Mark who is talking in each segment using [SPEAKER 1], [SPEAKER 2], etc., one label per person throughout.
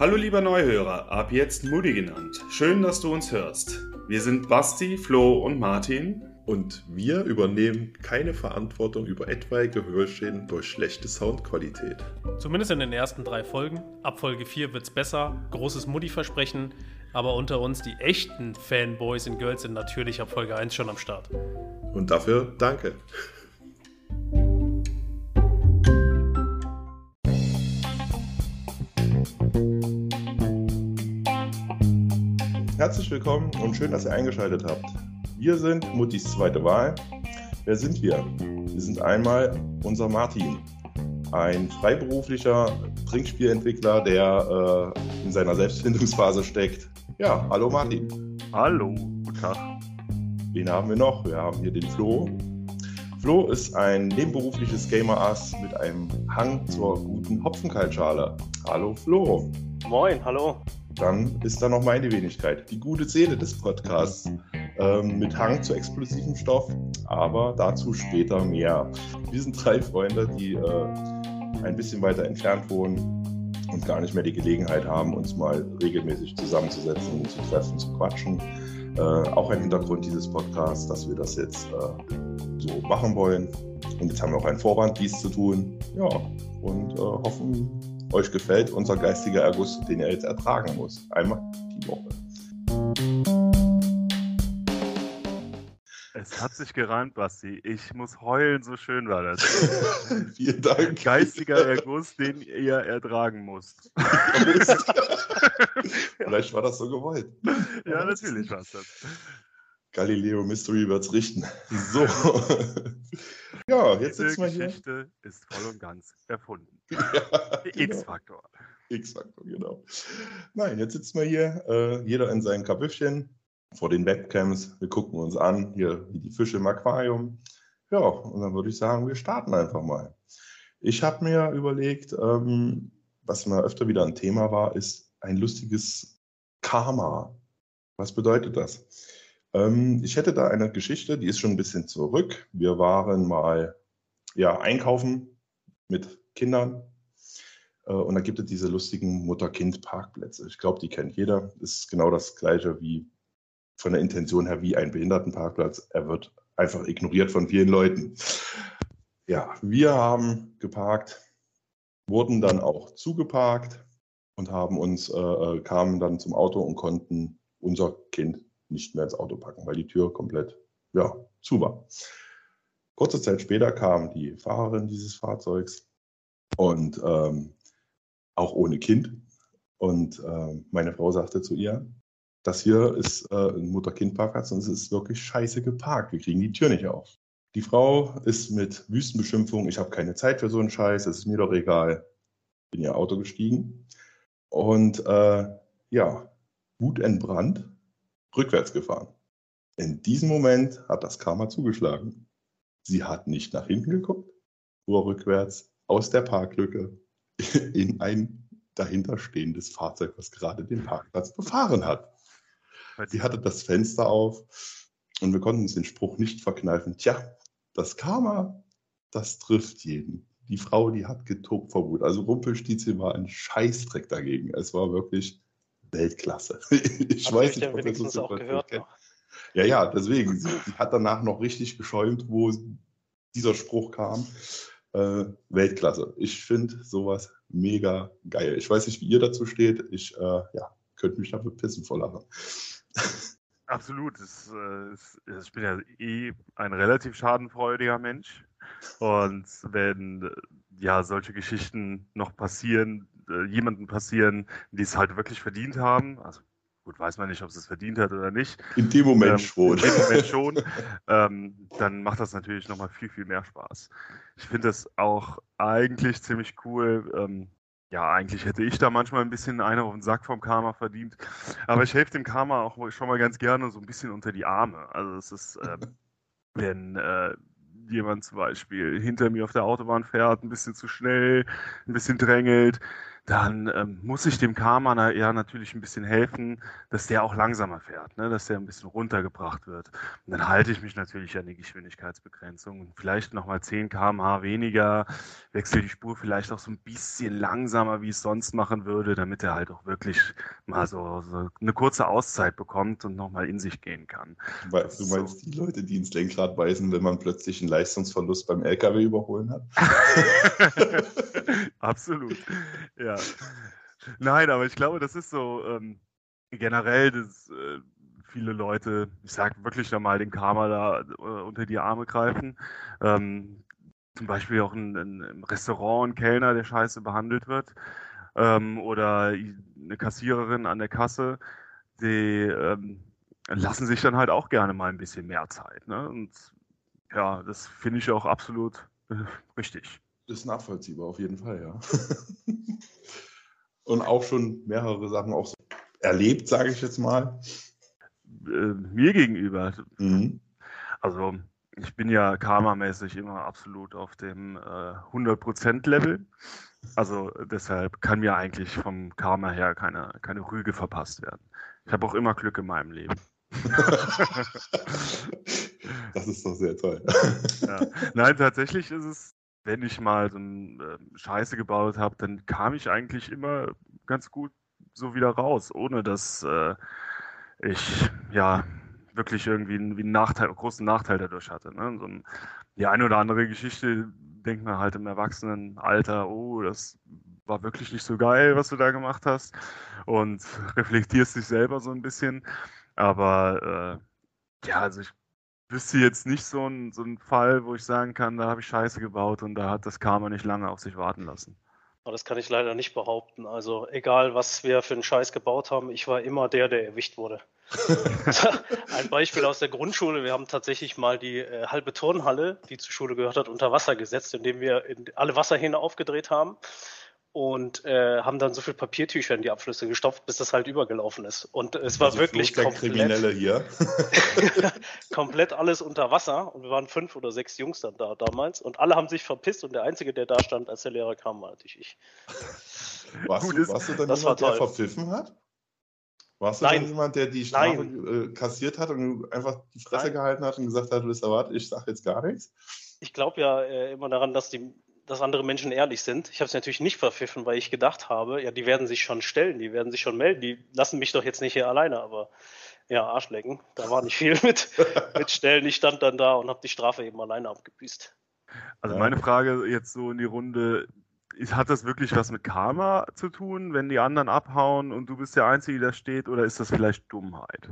[SPEAKER 1] Hallo lieber Neuhörer, ab jetzt Moody genannt. Schön, dass du uns hörst. Wir sind Basti, Flo und Martin.
[SPEAKER 2] Und wir übernehmen keine Verantwortung über etwaige Hörschäden durch schlechte Soundqualität.
[SPEAKER 3] Zumindest in den ersten drei Folgen. Ab Folge 4 wird's besser. Großes Mutti-Versprechen. Aber unter uns, die echten Fanboys und Girls sind natürlich ab Folge 1 schon am Start.
[SPEAKER 2] Und dafür danke. Herzlich willkommen und schön, dass ihr eingeschaltet habt. Wir sind Muttis zweite Wahl. Wer sind wir? Wir sind einmal unser Martin, ein freiberuflicher Trinkspielentwickler, der äh, in seiner Selbstfindungsphase steckt. Ja, hallo Martin.
[SPEAKER 4] Hallo, guten Tag.
[SPEAKER 2] Wen haben wir noch? Wir haben hier den Flo. Flo ist ein nebenberufliches Gamer-Ass mit einem Hang zur guten Hopfenkaltschale. Hallo Flo.
[SPEAKER 5] Moin, hallo.
[SPEAKER 2] Dann ist da noch meine Wenigkeit, die gute Seele des Podcasts, ähm, mit Hang zu explosivem Stoff, aber dazu später mehr. Wir sind drei Freunde, die äh, ein bisschen weiter entfernt wohnen und gar nicht mehr die Gelegenheit haben, uns mal regelmäßig zusammenzusetzen, zu treffen, zu quatschen. Äh, auch ein Hintergrund dieses Podcasts, dass wir das jetzt äh, so machen wollen. Und jetzt haben wir auch einen Vorwand, dies zu tun. Ja, und äh, hoffen, euch gefällt unser geistiger Erguss, den ihr jetzt ertragen muss. Einmal die Woche.
[SPEAKER 4] Es hat sich gereimt, Basti. Ich muss heulen, so schön war das.
[SPEAKER 2] Vielen Dank.
[SPEAKER 4] Geistiger Erguss, den ihr ertragen musst.
[SPEAKER 2] Vielleicht war das so gewollt.
[SPEAKER 4] Ja, natürlich war es das.
[SPEAKER 2] Galileo Mystery wird's richten. So. ja, jetzt
[SPEAKER 4] Diese
[SPEAKER 2] sitzen wir hier.
[SPEAKER 4] Geschichte ist voll und ganz erfunden.
[SPEAKER 2] Ja, genau.
[SPEAKER 4] X-Faktor.
[SPEAKER 2] X-Faktor, genau. Nein, jetzt sitzen wir hier, äh, jeder in seinem Kabüffchen vor den Webcams. Wir gucken uns an, hier wie die Fische im Aquarium. Ja, und dann würde ich sagen, wir starten einfach mal. Ich habe mir überlegt, ähm, was mir öfter wieder ein Thema war, ist ein lustiges Karma. Was bedeutet das? Ähm, ich hätte da eine Geschichte, die ist schon ein bisschen zurück. Wir waren mal ja, einkaufen mit Kindern. Äh, und da gibt es diese lustigen Mutter-Kind-Parkplätze. Ich glaube, die kennt jeder. Ist genau das gleiche wie von der Intention her wie ein Behindertenparkplatz. Er wird einfach ignoriert von vielen Leuten. Ja, wir haben geparkt, wurden dann auch zugeparkt und haben uns, äh, äh, kamen dann zum Auto und konnten unser Kind nicht mehr ins Auto packen, weil die Tür komplett ja, zu war. Kurze Zeit später kam die Fahrerin dieses Fahrzeugs und ähm, auch ohne Kind. Und ähm, meine Frau sagte zu ihr, das hier ist äh, ein Mutter-Kind-Parkplatz und es ist wirklich scheiße geparkt. Wir kriegen die Tür nicht auf. Die Frau ist mit Wüstenbeschimpfung, ich habe keine Zeit für so einen Scheiß, es ist mir doch egal. Bin in ihr Auto gestiegen und äh, ja, wutentbrannt, rückwärts gefahren. In diesem Moment hat das Karma zugeschlagen. Sie hat nicht nach hinten geguckt, nur rückwärts aus der Parklücke in ein dahinterstehendes Fahrzeug, was gerade den Parkplatz befahren hat. Sie hatte das Fenster auf und wir konnten uns den Spruch nicht verkneifen. Tja, das Karma, das trifft jeden. Die Frau, die hat getobt vor Wut. Also Rumpelstilzchen war ein Scheißdreck dagegen. Es war wirklich Weltklasse. Ich
[SPEAKER 5] Habt
[SPEAKER 2] weiß nicht, ob
[SPEAKER 5] wenigstens
[SPEAKER 2] so
[SPEAKER 5] auch gehört noch?
[SPEAKER 2] Ja, ja, deswegen. Sie, sie hat danach noch richtig geschäumt, wo dieser Spruch kam. Äh, Weltklasse. Ich finde sowas mega geil. Ich weiß nicht, wie ihr dazu steht. Ich äh, ja, könnte mich dafür pissen vor Lachen.
[SPEAKER 4] Absolut. Es, äh, es, es- ich bin ja eh ein relativ schadenfreudiger Mensch. Und wenn äh, ja solche Geschichten noch passieren, äh, jemanden passieren, die es halt wirklich verdient haben, also gut, weiß man nicht, ob es es verdient hat oder nicht,
[SPEAKER 2] In dem Moment
[SPEAKER 4] Ähm,
[SPEAKER 2] schon.
[SPEAKER 4] In dem Moment schon. ähm, dann macht das natürlich nochmal viel, viel mehr Spaß. Ich finde das auch eigentlich ziemlich cool. Ähm, ja, eigentlich hätte ich da manchmal ein bisschen einen auf den Sack vom Karma verdient. Aber ich helfe dem Karma auch schon mal ganz gerne so ein bisschen unter die Arme. Also es ist, ähm, wenn äh, jemand zum Beispiel hinter mir auf der Autobahn fährt, ein bisschen zu schnell, ein bisschen drängelt, dann ähm, muss ich dem Karma ja natürlich ein bisschen helfen, dass der auch langsamer fährt, ne? dass der ein bisschen runtergebracht wird. Und dann halte ich mich natürlich an die Geschwindigkeitsbegrenzung und vielleicht nochmal 10 km/h weniger, wechsle die Spur vielleicht auch so ein bisschen langsamer, wie ich es sonst machen würde, damit er halt auch wirklich mal so, so eine kurze Auszeit bekommt und nochmal in sich gehen kann.
[SPEAKER 2] Du meinst so. die Leute, die ins Lenkrad beißen, wenn man plötzlich einen Leistungsverlust beim LKW überholen hat?
[SPEAKER 4] Absolut. Ja. Nein, aber ich glaube, das ist so ähm, generell, dass äh, viele Leute, ich sag wirklich nochmal, den Karma da äh, unter die Arme greifen. Ähm, zum Beispiel auch ein, ein, im Restaurant ein Kellner, der scheiße behandelt wird. Ähm, oder eine Kassiererin an der Kasse, die ähm, lassen sich dann halt auch gerne mal ein bisschen mehr Zeit. Ne? Und ja, das finde ich auch absolut äh, richtig.
[SPEAKER 2] Ist nachvollziehbar, auf jeden Fall, ja. Und auch schon mehrere Sachen auch so erlebt, sage ich jetzt mal.
[SPEAKER 4] Äh, mir gegenüber. Mhm. Also ich bin ja karmamäßig immer absolut auf dem äh, 100%-Level. Also deshalb kann mir eigentlich vom Karma her keine, keine Rüge verpasst werden. Ich habe auch immer Glück in meinem Leben.
[SPEAKER 2] das ist doch sehr toll.
[SPEAKER 4] Ja. Nein, tatsächlich ist es wenn ich mal so ein, äh, Scheiße gebaut habe, dann kam ich eigentlich immer ganz gut so wieder raus, ohne dass äh, ich ja wirklich irgendwie einen, einen Nachteil, einen großen Nachteil dadurch hatte. Ne? So ein, die eine oder andere Geschichte denkt man halt im Erwachsenenalter, oh, das war wirklich nicht so geil, was du da gemacht hast und reflektierst dich selber so ein bisschen. Aber äh, ja, also ich wüsste jetzt nicht so ein, so ein Fall, wo ich sagen kann, da habe ich Scheiße gebaut und da hat das Karma nicht lange auf sich warten lassen.
[SPEAKER 3] Das kann ich leider nicht behaupten. Also egal, was wir für einen Scheiß gebaut haben, ich war immer der, der erwischt wurde. Ein Beispiel aus der Grundschule. Wir haben tatsächlich mal die äh, halbe Turnhalle, die zur Schule gehört hat, unter Wasser gesetzt, indem wir in alle Wasserhähne aufgedreht haben und äh, haben dann so viel Papiertücher in die Abflüsse gestopft, bis das halt übergelaufen ist. Und es war also wirklich komplett,
[SPEAKER 2] Kriminelle hier.
[SPEAKER 3] komplett alles unter Wasser. Und wir waren fünf oder sechs Jungs dann da damals. Und alle haben sich verpisst. Und der Einzige, der da stand, als der Lehrer kam, war natürlich ich.
[SPEAKER 2] Warst, Gut, du, warst du dann das jemand, der verpfiffen hat? Warst du Nein. dann jemand, der die Strafe äh, kassiert hat und einfach die Fresse Nein. gehalten hat und gesagt hat, du bist erwartet, ich sage jetzt gar nichts?
[SPEAKER 3] Ich glaube ja äh, immer daran, dass die dass andere Menschen ehrlich sind. Ich habe es natürlich nicht verpfiffen, weil ich gedacht habe, ja, die werden sich schon stellen, die werden sich schon melden, die lassen mich doch jetzt nicht hier alleine, aber ja, Arschlecken, da war nicht viel mit, mit Stellen. Ich stand dann da und habe die Strafe eben alleine abgebüßt.
[SPEAKER 4] Also meine Frage jetzt so in die Runde, hat das wirklich was mit Karma zu tun, wenn die anderen abhauen und du bist der Einzige, der steht, oder ist das vielleicht Dummheit?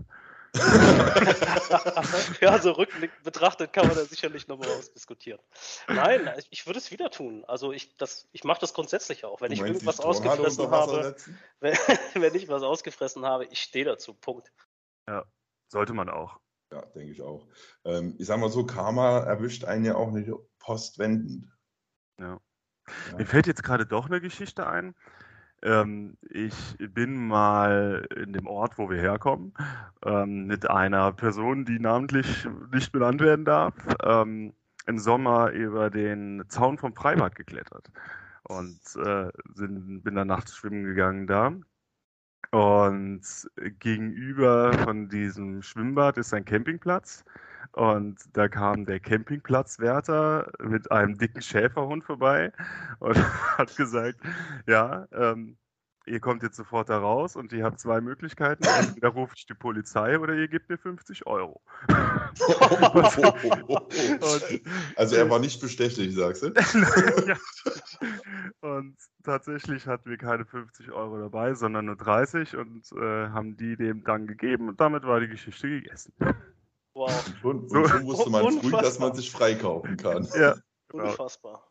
[SPEAKER 3] ja, so rückblickend betrachtet kann man da sicherlich nochmal ausdiskutieren. Nein, ich würde es wieder tun. Also ich, ich mache das grundsätzlich auch. Wenn ich irgendwas ausgefressen habe, wenn, wenn, ich was ausgefressen habe, ich stehe dazu. Punkt.
[SPEAKER 4] Ja, sollte man auch.
[SPEAKER 2] Ja, denke ich auch. Ähm, ich sag mal so, Karma erwischt einen ja auch nicht postwendend.
[SPEAKER 4] Ja. ja. Mir fällt jetzt gerade doch eine Geschichte ein. Ähm, ich bin mal in dem Ort, wo wir herkommen, ähm, mit einer Person, die namentlich nicht benannt werden darf, ähm, im Sommer über den Zaun vom Freibad geklettert und äh, sind, bin dann nachts schwimmen gegangen da. Und gegenüber von diesem Schwimmbad ist ein Campingplatz. Und da kam der Campingplatzwärter mit einem dicken Schäferhund vorbei und hat gesagt, ja, ähm, ihr kommt jetzt sofort da raus und ihr habt zwei Möglichkeiten. Entweder rufe ich die Polizei oder ihr gebt mir 50 Euro.
[SPEAKER 2] also er war nicht bestechlich, sagst du?
[SPEAKER 4] und tatsächlich hatten wir keine 50 Euro dabei, sondern nur 30 und äh, haben die dem dann gegeben und damit war die Geschichte gegessen.
[SPEAKER 2] Wow. Und, und so wusste man Unfassbar. früh, dass man sich freikaufen kann.
[SPEAKER 3] Ja. Genau. Unfassbar.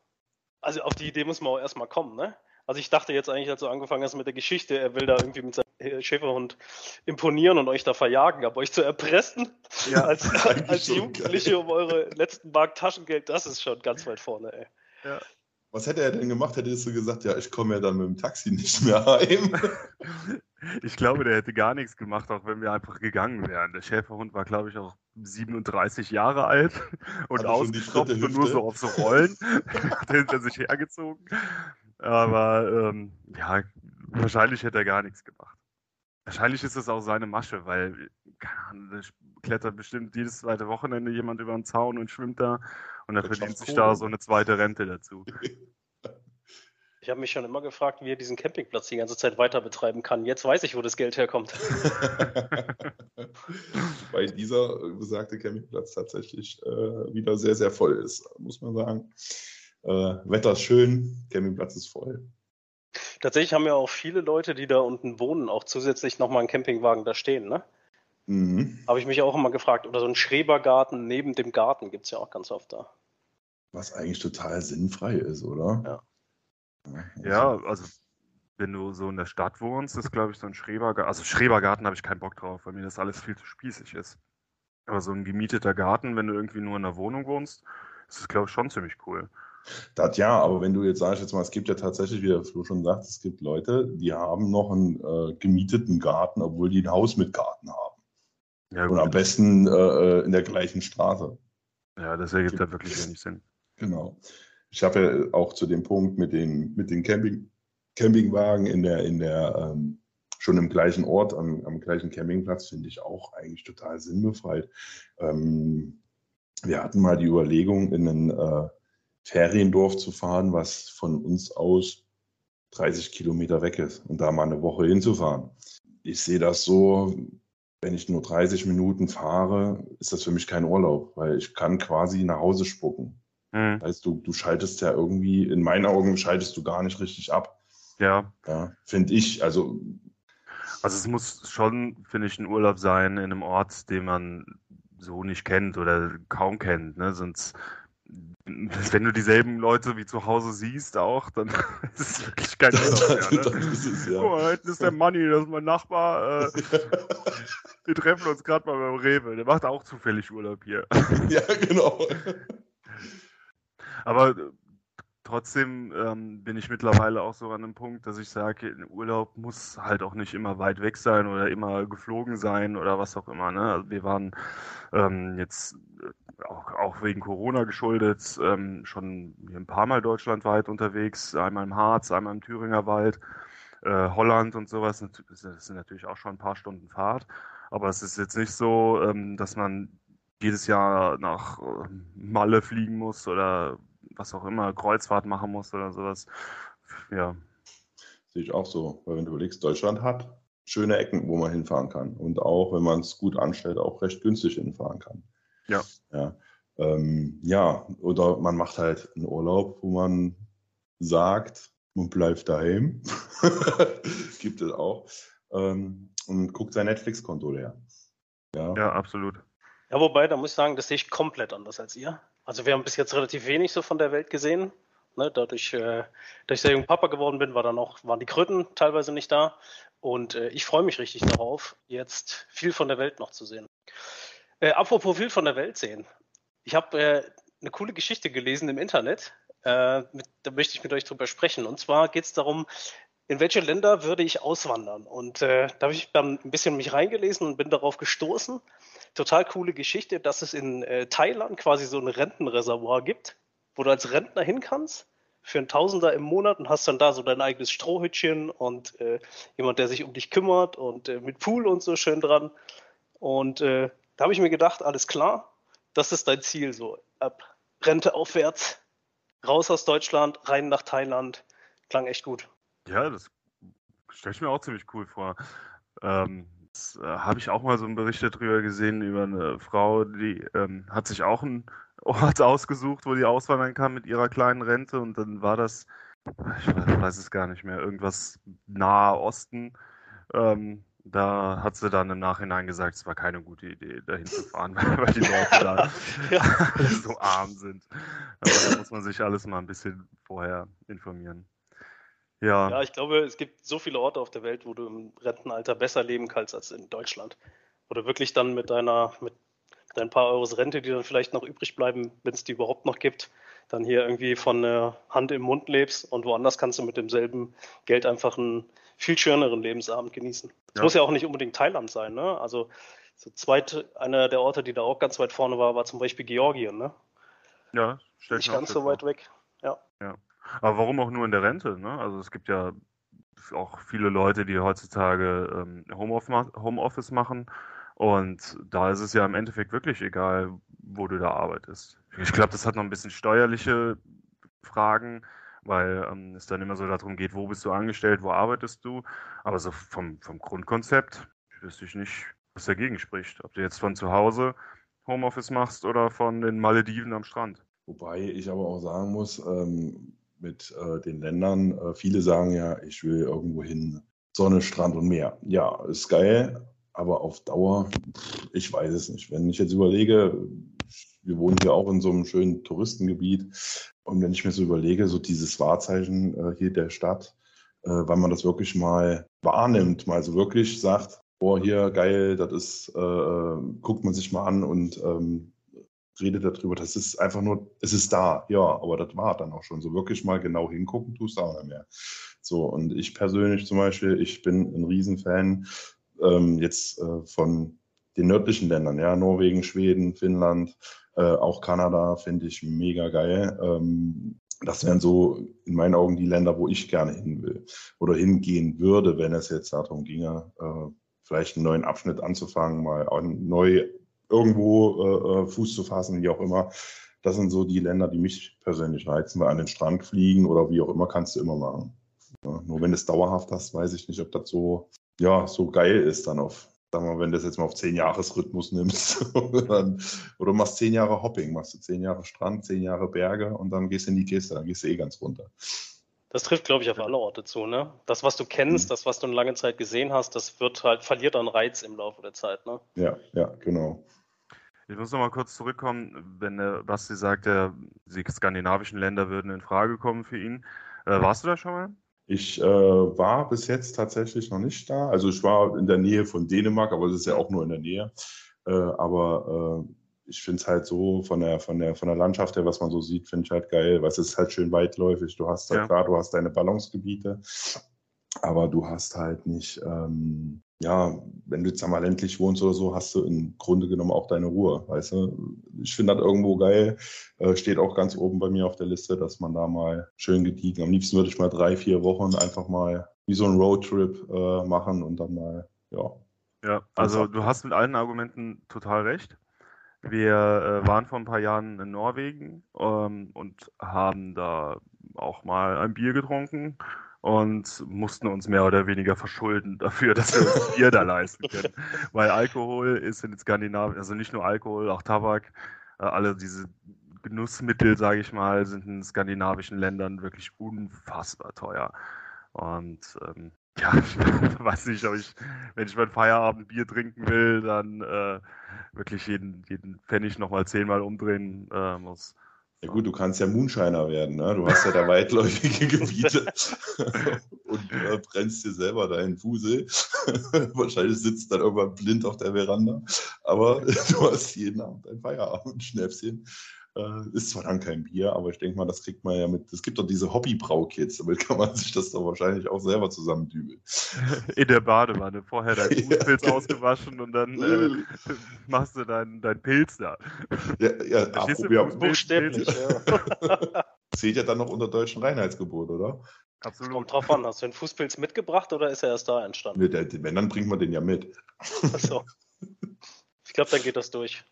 [SPEAKER 3] Also auf die Idee muss man auch erstmal kommen, ne? Also ich dachte jetzt eigentlich, als du angefangen hast mit der Geschichte, er will da irgendwie mit seinem Schäferhund imponieren und euch da verjagen, aber euch zu erpressen ja, als, als Jugendliche um eure letzten Mark Taschengeld, das ist schon ganz weit vorne, ey.
[SPEAKER 2] Ja. Was hätte er denn gemacht? Hättest du gesagt, ja, ich komme ja dann mit dem Taxi nicht mehr heim?
[SPEAKER 4] Ich glaube, der hätte gar nichts gemacht, auch wenn wir einfach gegangen wären. Der Schäferhund war, glaube ich, auch 37 Jahre alt und ausgestopft und nur so auf so Rollen. hat er hinter sich hergezogen. Aber ähm, ja, wahrscheinlich hätte er gar nichts gemacht. Wahrscheinlich ist es auch seine Masche, weil da klettert bestimmt jedes zweite Wochenende jemand über den Zaun und schwimmt da und er verdient sich da so eine zweite Rente dazu.
[SPEAKER 3] Ich habe mich schon immer gefragt, wie er diesen Campingplatz die ganze Zeit weiter betreiben kann. Jetzt weiß ich, wo das Geld herkommt.
[SPEAKER 2] Weil dieser besagte Campingplatz tatsächlich äh, wieder sehr, sehr voll ist, muss man sagen. Äh, Wetter ist schön, Campingplatz ist voll.
[SPEAKER 3] Tatsächlich haben ja auch viele Leute, die da unten wohnen, auch zusätzlich nochmal einen Campingwagen da stehen, ne? Mhm. Habe ich mich auch immer gefragt. Oder so ein Schrebergarten neben dem Garten gibt es ja auch ganz oft da.
[SPEAKER 2] Was eigentlich total sinnfrei ist, oder?
[SPEAKER 3] Ja.
[SPEAKER 4] Ja, also wenn du so in der Stadt wohnst, ist glaube ich so ein Schrebergarten. Also Schrebergarten habe ich keinen Bock drauf, weil mir das alles viel zu spießig ist. Aber so ein gemieteter Garten, wenn du irgendwie nur in der Wohnung wohnst, ist das glaube ich schon ziemlich cool.
[SPEAKER 2] Das ja, aber wenn du jetzt sagst, jetzt mal, es gibt ja tatsächlich, wie der Flo schon sagt, es gibt Leute, die haben noch einen äh, gemieteten Garten, obwohl die ein Haus mit Garten haben. Ja, Und am besten äh, äh, in der gleichen Straße.
[SPEAKER 4] Ja, das ergibt ja wirklich wenig Sinn.
[SPEAKER 2] Genau ich habe ja auch zu dem Punkt mit den, mit den Camping, Campingwagen in der, in der, ähm, schon im gleichen Ort, am, am gleichen Campingplatz, finde ich auch eigentlich total sinnbefreit. Ähm, wir hatten mal die Überlegung, in ein äh, Feriendorf zu fahren, was von uns aus 30 Kilometer weg ist und da mal eine Woche hinzufahren. Ich sehe das so, wenn ich nur 30 Minuten fahre, ist das für mich kein Urlaub, weil ich kann quasi nach Hause spucken. Mhm. Heißt, du, du schaltest ja irgendwie, in meinen Augen schaltest du gar nicht richtig ab.
[SPEAKER 4] Ja.
[SPEAKER 2] ja Finde ich. Also,
[SPEAKER 4] also es muss schon, finde ich, ein Urlaub sein in einem Ort, den man so nicht kennt oder kaum kennt. Ne? Sonst, wenn du dieselben Leute wie zu Hause siehst auch, dann ist es wirklich kein Urlaub mehr. Ne? es, ja. Guck mal, hinten ist der Manni, das ist mein Nachbar. Äh, wir treffen uns gerade mal beim Rewe. Der macht auch zufällig Urlaub hier.
[SPEAKER 2] Ja, genau.
[SPEAKER 4] Aber äh, trotzdem ähm, bin ich mittlerweile auch so an einem Punkt, dass ich sage, Urlaub muss halt auch nicht immer weit weg sein oder immer geflogen sein oder was auch immer. Ne? Also wir waren ähm, jetzt äh, auch, auch, wegen Corona geschuldet ähm, schon ein paar Mal deutschlandweit unterwegs, einmal im Harz, einmal im Thüringer Wald, äh, Holland und sowas. Das sind natürlich auch schon ein paar Stunden Fahrt. Aber es ist jetzt nicht so, ähm, dass man jedes Jahr nach äh, Malle fliegen muss oder was auch immer, Kreuzfahrt machen muss oder sowas. Ja.
[SPEAKER 2] Sehe ich auch so, weil wenn du überlegst, Deutschland hat schöne Ecken, wo man hinfahren kann und auch, wenn man es gut anstellt, auch recht günstig hinfahren kann.
[SPEAKER 4] Ja.
[SPEAKER 2] Ja, ähm, ja oder man macht halt einen Urlaub, wo man sagt, man bleibt daheim. Gibt es auch. Ähm, und guckt sein Netflix-Konto leer.
[SPEAKER 4] Ja. ja, absolut.
[SPEAKER 3] Ja, wobei, da muss ich sagen, das sehe ich komplett anders als ihr. Also wir haben bis jetzt relativ wenig so von der Welt gesehen. Ne, dadurch, äh, dass ich sehr jung Papa geworden bin, war dann auch, waren die Kröten teilweise nicht da. Und äh, ich freue mich richtig darauf, jetzt viel von der Welt noch zu sehen. Äh, apropos viel von der Welt sehen. Ich habe äh, eine coole Geschichte gelesen im Internet. Äh, mit, da möchte ich mit euch drüber sprechen. Und zwar geht es darum, in welche Länder würde ich auswandern? Und äh, da habe ich dann ein bisschen mich reingelesen und bin darauf gestoßen. Total coole Geschichte, dass es in äh, Thailand quasi so ein Rentenreservoir gibt, wo du als Rentner hin kannst für einen Tausender im Monat und hast dann da so dein eigenes Strohhütchen und äh, jemand, der sich um dich kümmert und äh, mit Pool und so schön dran. Und äh, da habe ich mir gedacht, alles klar, das ist dein Ziel so. Ab Rente aufwärts, raus aus Deutschland, rein nach Thailand. Klang echt gut.
[SPEAKER 4] Ja, das stelle ich mir auch ziemlich cool vor. Ähm, äh, habe ich auch mal so einen Bericht darüber gesehen, über eine Frau, die ähm, hat sich auch einen Ort ausgesucht, wo die auswandern kann mit ihrer kleinen Rente und dann war das, ich weiß es gar nicht mehr, irgendwas nahe Osten. Ähm, da hat sie dann im Nachhinein gesagt, es war keine gute Idee, dahin zu fahren, weil die Leute da ja. so arm sind. Aber da muss man sich alles mal ein bisschen vorher informieren.
[SPEAKER 3] Ja. ja, ich glaube, es gibt so viele Orte auf der Welt, wo du im Rentenalter besser leben kannst als in Deutschland. Oder wirklich dann mit deiner, mit deinen paar Euros Rente, die dann vielleicht noch übrig bleiben, wenn es die überhaupt noch gibt, dann hier irgendwie von der Hand im Mund lebst und woanders kannst du mit demselben Geld einfach einen viel schöneren Lebensabend genießen. Es ja. muss ja auch nicht unbedingt Thailand sein, ne? Also so zweit, einer der Orte, die da auch ganz weit vorne war, war zum Beispiel Georgien, ne?
[SPEAKER 4] Ja,
[SPEAKER 3] Nicht ganz so weit weg. Ja.
[SPEAKER 4] Ja. Aber warum auch nur in der Rente? Ne? Also es gibt ja auch viele Leute, die heutzutage ähm, Homeoffice machen. Und da ist es ja im Endeffekt wirklich egal, wo du da arbeitest. Ich glaube, das hat noch ein bisschen steuerliche Fragen, weil ähm, es dann immer so darum geht, wo bist du angestellt, wo arbeitest du. Aber so vom, vom Grundkonzept wüsste ich nicht, was dagegen spricht. Ob du jetzt von zu Hause Homeoffice machst oder von den Malediven am Strand.
[SPEAKER 2] Wobei ich aber auch sagen muss, ähm, mit äh, den Ländern, äh, viele sagen ja, ich will irgendwo hin, Sonne, Strand und Meer. Ja, ist geil, aber auf Dauer, ich weiß es nicht. Wenn ich jetzt überlege, wir wohnen hier auch in so einem schönen Touristengebiet und wenn ich mir so überlege, so dieses Wahrzeichen äh, hier der Stadt, äh, weil man das wirklich mal wahrnimmt, mal so wirklich sagt, boah, hier geil, das ist, äh, äh guckt man sich mal an und ähm, redet darüber. Das ist einfach nur, es ist da, ja, aber das war dann auch schon. So wirklich mal genau hingucken, tust du auch nicht mehr. So, und ich persönlich zum Beispiel, ich bin ein Riesenfan ähm, jetzt äh, von den nördlichen Ländern, ja, Norwegen, Schweden, Finnland, äh, auch Kanada finde ich mega geil. Ähm, das wären so in meinen Augen die Länder, wo ich gerne hin will oder hingehen würde, wenn es jetzt darum ginge, äh, vielleicht einen neuen Abschnitt anzufangen, mal neu irgendwo äh, äh, Fuß zu fassen, wie auch immer. Das sind so die Länder, die mich persönlich reizen, weil an den Strand fliegen oder wie auch immer kannst du immer machen. Ja, nur wenn es dauerhaft hast, weiß ich nicht, ob das so, ja, so geil ist dann auf, sagen wir mal, wenn du das jetzt mal auf zehn Jahresrhythmus nimmst oder, oder machst zehn Jahre Hopping, machst du zehn Jahre Strand, zehn Jahre Berge und dann gehst du in die Kiste, dann gehst du eh ganz runter.
[SPEAKER 3] Das trifft, glaube ich, auf alle Orte zu, ne? Das, was du kennst, mhm. das, was du eine lange Zeit gesehen hast, das wird halt, verliert an Reiz im Laufe der Zeit, ne?
[SPEAKER 2] Ja, ja, genau.
[SPEAKER 4] Ich muss noch mal kurz zurückkommen, wenn der Basti sagt, die skandinavischen Länder würden in Frage kommen für ihn. Äh, warst du da schon mal?
[SPEAKER 2] Ich äh, war bis jetzt tatsächlich noch nicht da. Also ich war in der Nähe von Dänemark, aber es ist ja auch nur in der Nähe. Äh, aber äh, ich finde es halt so von der, von, der, von der Landschaft her, was man so sieht, finde ich halt geil, weil es ist halt schön weitläufig. Du hast halt ja. klar, du hast deine Ballungsgebiete, aber du hast halt nicht ähm, ja, wenn du jetzt einmal ländlich wohnst oder so, hast du im Grunde genommen auch deine Ruhe, weißt du? Ich finde das irgendwo geil, äh, steht auch ganz oben bei mir auf der Liste, dass man da mal schön gediegen, am liebsten würde ich mal drei, vier Wochen einfach mal wie so ein Roadtrip äh, machen und dann mal, ja.
[SPEAKER 4] Ja, also du hast mit allen Argumenten total recht. Wir äh, waren vor ein paar Jahren in Norwegen ähm, und haben da auch mal ein Bier getrunken und mussten uns mehr oder weniger verschulden dafür, dass wir uns Bier da leisten können. Weil Alkohol ist in Skandinavien, also nicht nur Alkohol, auch Tabak, äh, alle diese Genussmittel, sage ich mal, sind in skandinavischen Ländern wirklich unfassbar teuer. Und ähm, ja, ich weiß nicht, ob ich, wenn ich mein Feierabend Bier trinken will, dann äh, wirklich jeden, jeden Pfennig nochmal zehnmal umdrehen äh, muss.
[SPEAKER 2] Ja gut, du kannst ja Moonshiner werden, ne? Du hast ja da weitläufige Gebiete und äh, brennst dir selber deinen Fusel. Wahrscheinlich sitzt dann irgendwann blind auf der Veranda, aber du hast jeden Abend ein Feierabend, Schnäpschen. Äh, ist zwar dann kein Bier, aber ich denke mal, das kriegt man ja mit. Es gibt doch diese Hobbybraukits, damit kann man sich das doch wahrscheinlich auch selber zusammendübeln.
[SPEAKER 4] In der Badewanne, vorher dein Fußpilz ja. ausgewaschen und dann äh, machst du deinen dein Pilz da.
[SPEAKER 2] Ja, ja, apropos, ja buchstäblich. Ja. Zählt ja dann noch unter deutschen Reinheitsgebot, oder?
[SPEAKER 3] Absolut. Kommt drauf an, hast du den Fußpilz mitgebracht oder ist er erst da entstanden?
[SPEAKER 2] Nee, der, wenn, dann bringt man den ja mit.
[SPEAKER 3] Achso. Ich glaube, dann geht das durch.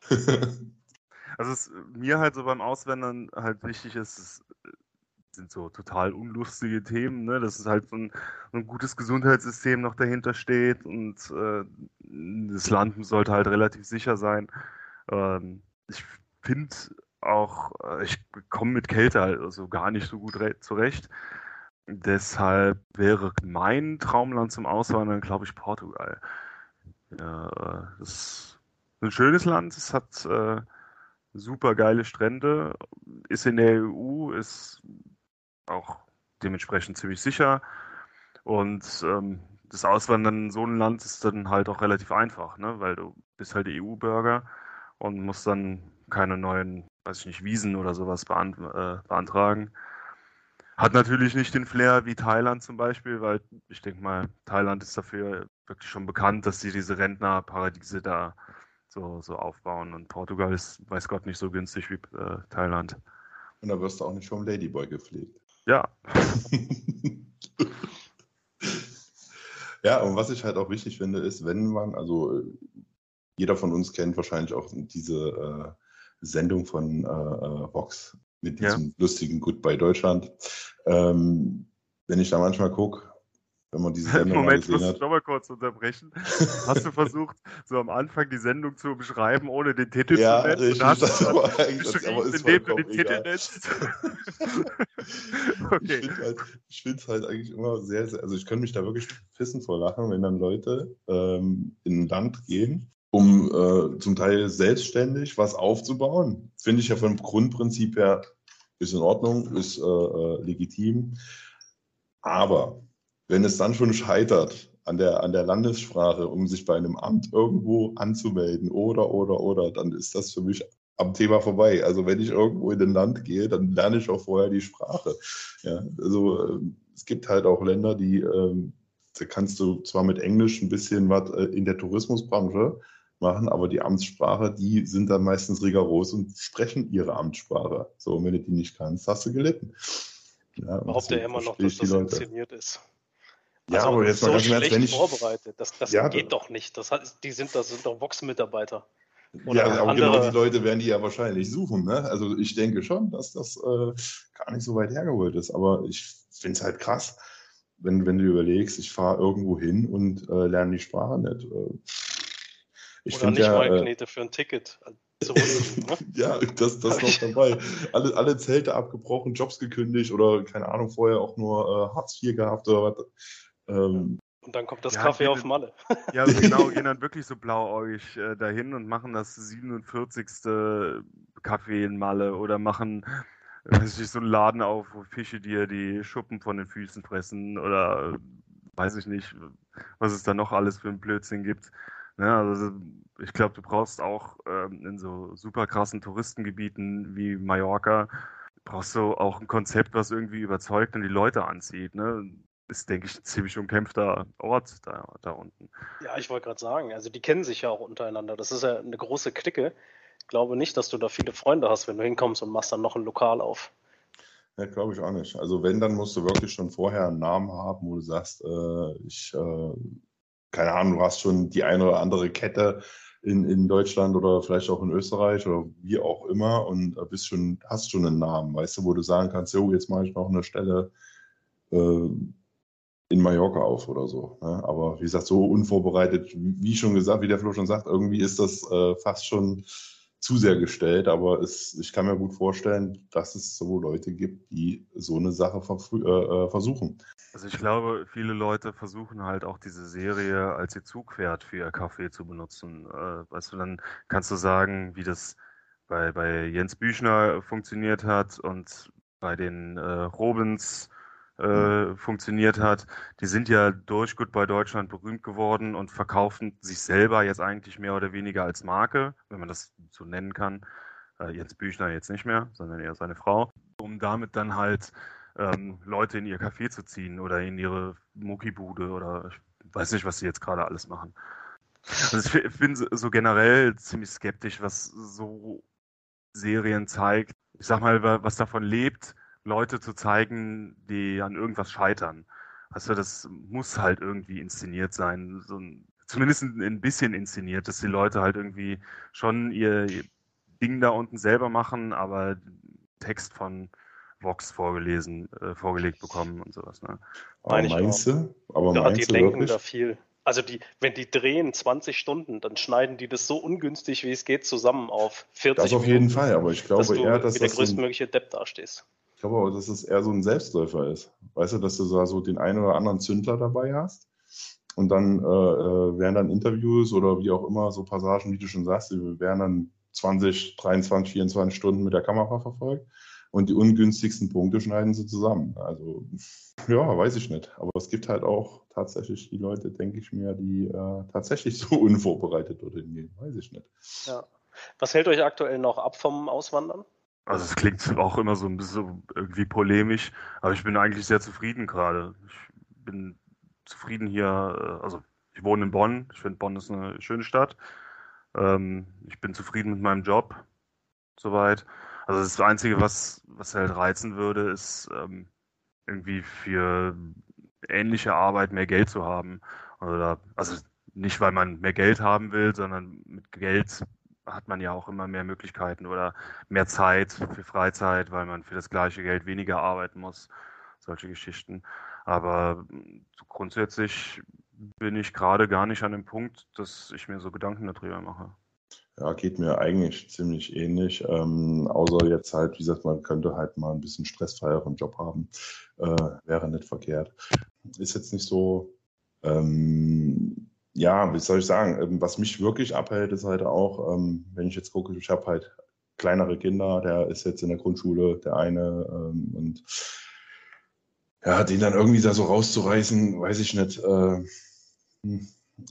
[SPEAKER 4] Also es mir halt so beim Auswandern halt wichtig ist, es äh, sind so total unlustige Themen, ne? dass es halt so ein, ein gutes Gesundheitssystem noch dahinter steht und äh, das Land sollte halt relativ sicher sein. Ähm, ich finde auch, äh, ich komme mit Kälte halt also gar nicht so gut zurecht. Deshalb wäre mein Traumland zum Auswandern, glaube ich, Portugal. Ja, äh, das ist ein schönes Land. Es hat äh, super geile Strände, ist in der EU, ist auch dementsprechend ziemlich sicher. Und ähm, das Auswandern in so ein Land ist dann halt auch relativ einfach, ne? weil du bist halt EU-Bürger und musst dann keine neuen, weiß ich nicht, Wiesen oder sowas beant äh, beantragen. Hat natürlich nicht den Flair wie Thailand zum Beispiel, weil ich denke mal, Thailand ist dafür wirklich schon bekannt, dass sie diese Rentnerparadiese da so, so aufbauen. Und Portugal ist, weiß Gott, nicht so günstig wie äh, Thailand.
[SPEAKER 2] Und da wirst du auch nicht vom Ladyboy gepflegt.
[SPEAKER 4] Ja.
[SPEAKER 2] ja, und was ich halt auch wichtig finde, ist, wenn man, also jeder von uns kennt wahrscheinlich auch diese äh, Sendung von äh, äh Vox mit diesem ja. lustigen Goodbye Deutschland. Ähm, wenn ich da manchmal gucke, wenn man diese Sendung
[SPEAKER 4] Moment, ich muss hat. noch mal kurz unterbrechen. Hast du versucht, so am Anfang die Sendung zu beschreiben, ohne den Titel
[SPEAKER 2] ja,
[SPEAKER 4] zu nennen?
[SPEAKER 2] Richtig,
[SPEAKER 4] hast
[SPEAKER 2] das aber eigentlich, aber ist
[SPEAKER 4] indem du den Titel nennst.
[SPEAKER 2] okay. Ich finde halt, es halt eigentlich immer sehr, sehr, also ich könnte mich da wirklich fissen vor lachen, wenn dann Leute ähm, in ein Land gehen, um äh, zum Teil selbstständig was aufzubauen. Finde ich ja vom Grundprinzip her ist in Ordnung, ist äh, äh, legitim. Aber wenn es dann schon scheitert an der, an der Landessprache, um sich bei einem Amt irgendwo anzumelden oder, oder, oder, dann ist das für mich am Thema vorbei. Also wenn ich irgendwo in ein Land gehe, dann lerne ich auch vorher die Sprache. Ja, also äh, es gibt halt auch Länder, die, äh, da kannst du zwar mit Englisch ein bisschen was äh, in der Tourismusbranche machen, aber die Amtssprache, die sind dann meistens rigoros und sprechen ihre Amtssprache. So, und wenn du die nicht kannst, hast du gelitten.
[SPEAKER 3] Ja, Behaupte ja immer noch, dass das inszeniert ist.
[SPEAKER 2] Ja, also, aber jetzt
[SPEAKER 3] so mal ganz schlecht wenn ich, vorbereitet. Das, das ja, geht doch nicht. Das, hat, die sind, das sind doch Vox-Mitarbeiter.
[SPEAKER 2] Ja, aber andere... genau die Leute werden die ja wahrscheinlich suchen. Ne? Also ich denke schon, dass das äh, gar nicht so weit hergeholt ist. Aber ich finde es halt krass, wenn, wenn du überlegst, ich fahre irgendwo hin und äh, lerne die Sprache nicht. Äh,
[SPEAKER 3] ich Oder nicht ja, mal äh, Knete für ein Ticket.
[SPEAKER 2] Zurück, ne? ja, das, das noch dabei. Alle, alle Zelte abgebrochen, Jobs gekündigt oder keine Ahnung, vorher auch nur äh, Hartz IV gehabt oder was.
[SPEAKER 3] Ähm, und dann kommt das ja, Kaffee auf Malle.
[SPEAKER 4] Ja, also genau, gehen dann wirklich so blauäugig äh, dahin und machen das 47. Kaffee in Malle oder machen weiß ich, so einen Laden auf, wo Fische dir die Schuppen von den Füßen fressen oder weiß ich nicht, was es da noch alles für ein Blödsinn gibt. Ja, ne, also ich glaube, du brauchst auch ähm, in so super krassen Touristengebieten wie Mallorca, brauchst du auch ein Konzept, was irgendwie überzeugt und die Leute anzieht. Ne? Ist, denke ich, ein ziemlich umkämpfter Ort da, da unten.
[SPEAKER 3] Ja, ich wollte gerade sagen, also die kennen sich ja auch untereinander. Das ist ja eine große Clique. Ich glaube nicht, dass du da viele Freunde hast, wenn du hinkommst und machst dann noch ein Lokal auf.
[SPEAKER 2] Ja, glaube ich auch nicht. Also wenn, dann musst du wirklich schon vorher einen Namen haben, wo du sagst, äh, ich, äh, keine Ahnung, du hast schon die eine oder andere Kette in, in Deutschland oder vielleicht auch in Österreich oder wie auch immer und bist schon, hast schon einen Namen, weißt du, wo du sagen kannst, jo, jetzt mache ich noch eine Stelle äh, in Mallorca auf oder so. Ne? Aber wie gesagt, so unvorbereitet, wie schon gesagt, wie der Flo schon sagt, irgendwie ist das äh, fast schon zu sehr gestellt. Aber es, ich kann mir gut vorstellen, dass es so Leute gibt, die so eine Sache äh, äh, versuchen.
[SPEAKER 4] Also ich glaube, viele Leute versuchen halt auch diese Serie als ihr Zugpferd für ihr Kaffee zu benutzen. Äh, weißt du, dann kannst du sagen, wie das bei, bei Jens Büchner funktioniert hat und bei den äh, Robins äh, funktioniert hat. Die sind ja durch Goodbye Deutschland berühmt geworden und verkaufen sich selber jetzt eigentlich mehr oder weniger als Marke, wenn man das so nennen kann. Äh, Jens Büchner jetzt nicht mehr, sondern eher seine Frau, um damit dann halt ähm, Leute in ihr Café zu ziehen oder in ihre Muckibude oder ich weiß nicht, was sie jetzt gerade alles machen. Also ich bin so generell ziemlich skeptisch, was so Serien zeigt. Ich sag mal, was davon lebt, Leute zu zeigen, die an irgendwas scheitern. Also das muss halt irgendwie inszeniert sein, so ein, zumindest ein bisschen inszeniert, dass die Leute halt irgendwie schon ihr, ihr Ding da unten selber machen, aber Text von Vox vorgelesen, äh, vorgelegt bekommen und sowas. Ne?
[SPEAKER 2] Aber meinst du? Aber
[SPEAKER 3] da
[SPEAKER 2] meinst
[SPEAKER 3] die lenken wirklich? da viel. Also die, wenn die drehen 20 Stunden, dann schneiden die das so ungünstig, wie es geht, zusammen auf 40
[SPEAKER 2] Das auf jeden Fall, aber ich glaube dass
[SPEAKER 3] du
[SPEAKER 2] eher, dass
[SPEAKER 3] wie der größtmögliche Depp dastehst.
[SPEAKER 2] Ich glaube aber, dass es eher so ein Selbstläufer ist. Weißt du, dass du da so den einen oder anderen Zündler dabei hast und dann äh, äh werden dann Interviews oder wie auch immer so Passagen, wie du schon sagst, die werden dann 20, 23, 24 Stunden mit der Kamera verfolgt und die ungünstigsten Punkte schneiden sie zusammen. Also ja, weiß ich nicht. Aber es gibt halt auch tatsächlich die Leute, denke ich mir, die äh, tatsächlich so unvorbereitet dorthin gehen. Weiß ich nicht.
[SPEAKER 3] Ja. Was hält euch aktuell noch ab vom Auswandern?
[SPEAKER 4] Also es klingt auch immer so ein bisschen irgendwie polemisch, aber ich bin eigentlich sehr zufrieden gerade. Ich bin zufrieden hier, äh, also ich wohne in Bonn, ich finde Bonn ist eine schöne Stadt. Ähm, ich bin zufrieden mit meinem Job, soweit. Also das Einzige, was, was halt reizen würde, ist, ähm, irgendwie für ähnliche Arbeit mehr Geld zu haben. Oder also nicht, weil man mehr Geld haben will, sondern mit Geld hat man ja auch immer mehr Möglichkeiten oder mehr Zeit für Freizeit, weil man für das gleiche Geld weniger arbeiten muss. Solche Geschichten. Aber grundsätzlich bin ich gerade gar nicht an dem Punkt, dass ich mir so Gedanken darüber mache.
[SPEAKER 2] Ja, geht mir eigentlich ziemlich ähnlich. Ähm, außer jetzt halt, wie gesagt, man könnte halt mal ein bisschen stressfreieren Job haben. Äh, wäre nicht verkehrt. Ist jetzt nicht so, ähm, ja, wie soll ich sagen, ähm, was mich wirklich abhält, ist halt auch, ähm, wenn ich jetzt gucke, ich habe halt kleinere Kinder, der ist jetzt in der Grundschule, der eine, ähm, und ja, den dann irgendwie da so rauszureißen, weiß ich nicht, äh,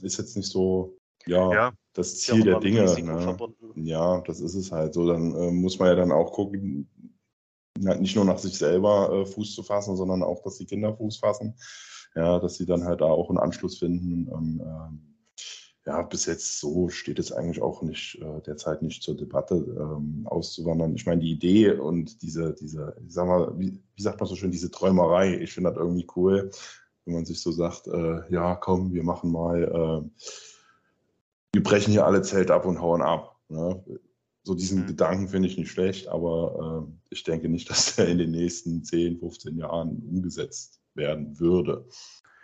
[SPEAKER 2] ist jetzt nicht so, ja, ja das Ziel der Dinge. Ne? Ja, das ist es halt so. Dann äh, muss man ja dann auch gucken, nicht nur nach sich selber äh, Fuß zu fassen, sondern auch, dass die Kinder Fuß fassen. Ja, dass sie dann halt da auch einen Anschluss finden. Und, ähm, ja, bis jetzt so steht es eigentlich auch nicht äh, derzeit nicht zur Debatte ähm, auszuwandern. Ich meine, die Idee und diese, diese, ich sag mal, wie, wie sagt man so schön, diese Träumerei, ich finde das irgendwie cool, wenn man sich so sagt, äh, ja, komm, wir machen mal äh, wir brechen hier alle Zelte ab und hauen ab. Ne? So diesen mhm. Gedanken finde ich nicht schlecht, aber äh, ich denke nicht, dass der in den nächsten 10, 15 Jahren umgesetzt werden würde.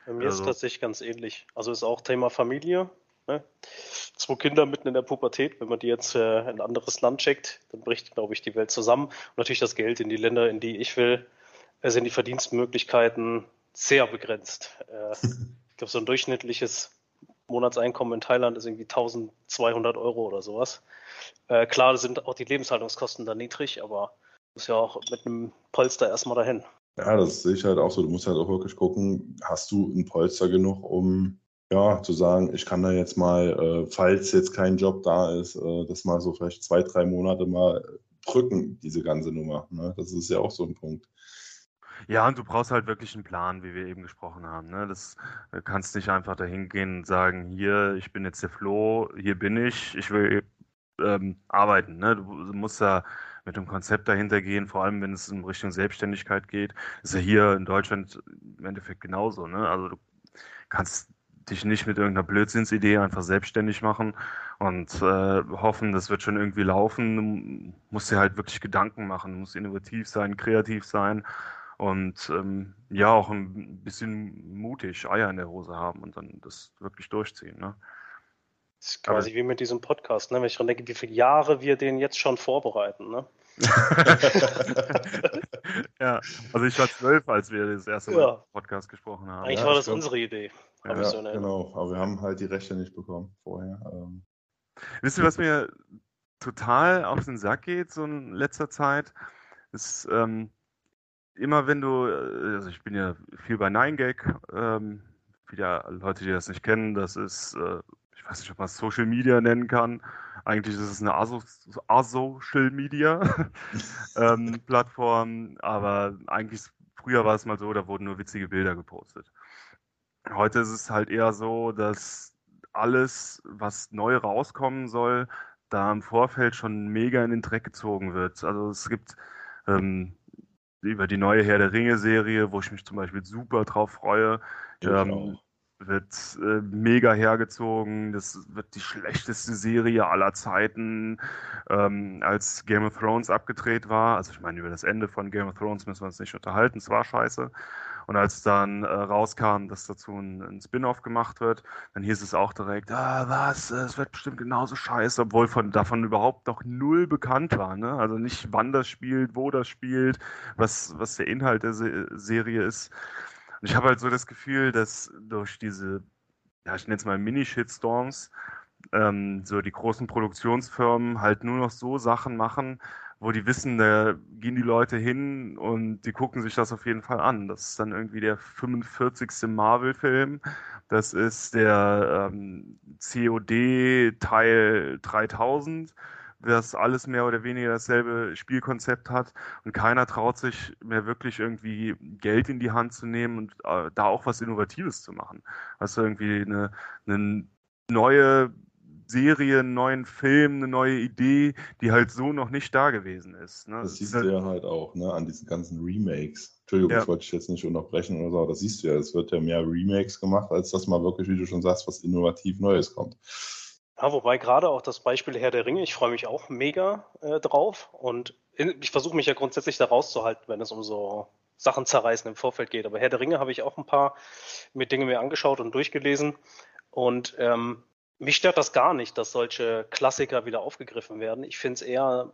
[SPEAKER 3] Bei mir also. ist es tatsächlich ganz ähnlich. Also ist auch Thema Familie. Ne? Zwei Kinder mitten in der Pubertät, wenn man die jetzt äh, in ein anderes Land schickt, dann bricht, glaube ich, die Welt zusammen. Und natürlich das Geld in die Länder, in die ich will, äh, sind die Verdienstmöglichkeiten sehr begrenzt. Äh, ich glaube, so ein durchschnittliches Monatseinkommen in Thailand ist irgendwie 1200 Euro oder sowas. Äh, klar sind auch die Lebenshaltungskosten da niedrig, aber muss ja auch mit einem Polster erstmal dahin.
[SPEAKER 2] Ja, das sehe ich halt auch so. Du musst halt auch wirklich gucken, hast du ein Polster genug, um ja, zu sagen, ich kann da jetzt mal, äh, falls jetzt kein Job da ist, äh, das mal so vielleicht zwei, drei Monate mal drücken, diese ganze Nummer. Ne? Das ist ja auch so ein Punkt.
[SPEAKER 4] Ja, und du brauchst halt wirklich einen Plan, wie wir eben gesprochen haben. Ne? Das du kannst nicht einfach dahin gehen und sagen, hier, ich bin jetzt der Flo, hier bin ich, ich will ähm, arbeiten. Ne? Du musst da mit einem Konzept dahinter gehen, vor allem wenn es in Richtung Selbstständigkeit geht. Ist ja hier in Deutschland im Endeffekt genauso. Ne? Also du kannst dich nicht mit irgendeiner Blödsinnsidee einfach selbstständig machen und äh, hoffen, das wird schon irgendwie laufen. Du musst dir halt wirklich Gedanken machen, musst innovativ sein, kreativ sein und ähm, ja, auch ein bisschen mutig Eier in der Hose haben und dann das wirklich durchziehen. Ne?
[SPEAKER 3] Das ist quasi Aber, wie mit diesem Podcast, ne? wenn ich dran denke, wie viele Jahre wir den jetzt schon vorbereiten. Ne?
[SPEAKER 4] ja, also ich war zwölf, als wir das erste Mal ja. Podcast gesprochen haben.
[SPEAKER 3] Eigentlich
[SPEAKER 4] ja,
[SPEAKER 3] war das glaub, unsere Idee.
[SPEAKER 2] Ja, so genau, aber wir haben halt die Rechte nicht bekommen vorher. Ähm.
[SPEAKER 4] Wisst ihr, was mir total auf den Sack geht, so in letzter Zeit? Ist, ähm, immer wenn du, äh, also ich bin ja viel bei 9gag, ähm, wieder Leute, die das nicht kennen, das ist, äh, ich weiß nicht, ob man es Social Media nennen kann. Eigentlich ist es eine Asocial Media ähm, Plattform, aber eigentlich früher war es mal so, da wurden nur witzige Bilder gepostet. Heute ist es halt eher so, dass alles, was neu rauskommen soll, da im Vorfeld schon mega in den Dreck gezogen wird. Also es gibt ähm, über die neue Herr der Ringe-Serie, wo ich mich zum Beispiel super drauf freue. Ähm, wird äh, mega hergezogen. Das wird die schlechteste Serie aller Zeiten, ähm, als Game of Thrones abgedreht war. Also ich meine, über das Ende von Game of Thrones müssen wir uns nicht unterhalten. Es war scheiße. Und als dann äh, rauskam, dass dazu ein, ein Spin-off gemacht wird, dann hieß es auch direkt, ah, was, es wird bestimmt genauso scheiße, obwohl von, davon überhaupt noch null bekannt war. Ne? Also nicht, wann das spielt, wo das spielt, was, was der Inhalt der Se Serie ist. Und ich habe halt so das Gefühl, dass durch diese, ja, ich nenne es mal Mini-Shitstorms, ähm, so die großen Produktionsfirmen halt nur noch so Sachen machen, wo die wissen, da gehen die Leute hin und die gucken sich das auf jeden Fall an. Das ist dann irgendwie der 45. Marvel-Film. Das ist der ähm, COD Teil 3000 das alles mehr oder weniger dasselbe Spielkonzept hat und keiner traut sich mehr wirklich irgendwie Geld in die Hand zu nehmen und äh, da auch was Innovatives zu machen. Also irgendwie eine, eine neue Serie, einen neuen Film, eine neue Idee, die halt so noch nicht da gewesen ist. Ne?
[SPEAKER 2] Das siehst halt, du ja halt auch, ne, an diesen ganzen Remakes. Entschuldigung, ja. das wollte ich jetzt nicht unterbrechen oder so, aber das siehst du ja, es wird ja mehr Remakes gemacht, als dass mal wirklich, wie du schon sagst, was innovativ Neues kommt.
[SPEAKER 3] Ja, wobei gerade auch das Beispiel Herr der Ringe, ich freue mich auch mega äh, drauf und in, ich versuche mich ja grundsätzlich da rauszuhalten, wenn es um so Sachen zerreißen im Vorfeld geht. Aber Herr der Ringe habe ich auch ein paar mit Dinge mir angeschaut und durchgelesen und ähm, mich stört das gar nicht, dass solche Klassiker wieder aufgegriffen werden. Ich finde es eher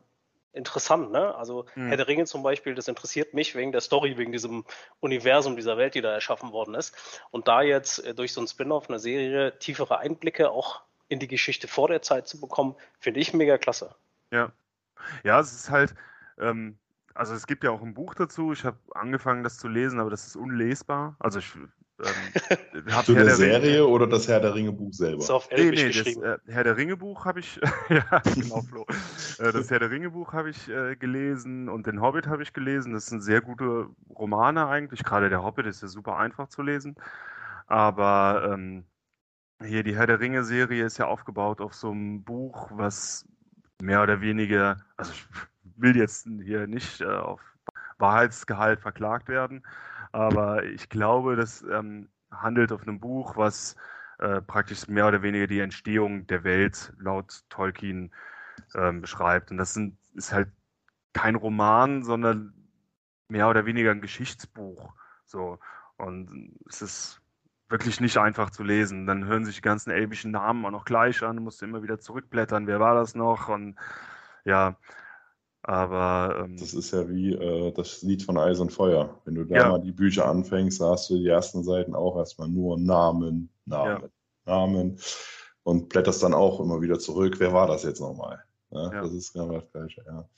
[SPEAKER 3] interessant, ne? Also mhm. Herr der Ringe zum Beispiel, das interessiert mich wegen der Story, wegen diesem Universum, dieser Welt, die da erschaffen worden ist. Und da jetzt äh, durch so ein Spin-off, eine Serie, tiefere Einblicke auch in die Geschichte vor der Zeit zu bekommen, finde ich mega klasse.
[SPEAKER 4] Ja. Ja, es ist halt, ähm, also es gibt ja auch ein Buch dazu. Ich habe angefangen, das zu lesen, aber das ist unlesbar. Also ich
[SPEAKER 2] ähm, Zu der, der Serie Ringe, oder das Herr der Ringe Buch selber?
[SPEAKER 4] Ist auf Elbisch nee, nee, geschrieben. Das, äh, Herr der Ringe Buch habe ich, ja, genau, Flo. äh, das Herr der Ringe Buch habe ich äh, gelesen und den Hobbit habe ich gelesen. Das sind sehr gute Romane eigentlich. Gerade der Hobbit ist ja super einfach zu lesen. Aber ähm, hier die Herr der Ringe Serie ist ja aufgebaut auf so einem Buch, was mehr oder weniger, also ich will jetzt hier nicht äh, auf Wahrheitsgehalt verklagt werden, aber ich glaube, das ähm, handelt auf einem Buch, was äh, praktisch mehr oder weniger die Entstehung der Welt laut Tolkien ähm, beschreibt. Und das sind, ist halt kein Roman, sondern mehr oder weniger ein Geschichtsbuch. So. Und es ist wirklich nicht einfach zu lesen. Dann hören sich die ganzen elbischen Namen auch noch gleich an, musst du immer wieder zurückblättern, wer war das noch? Und ja, aber.
[SPEAKER 2] Ähm, das ist ja wie äh, das Lied von Eis und Feuer. Wenn du da ja. mal die Bücher anfängst, hast du die ersten Seiten auch erstmal nur Namen, Namen, ja. Namen und blätterst dann auch immer wieder zurück. Wer war das jetzt nochmal? Ja, ja. Das ist genau das Gleiche, ja.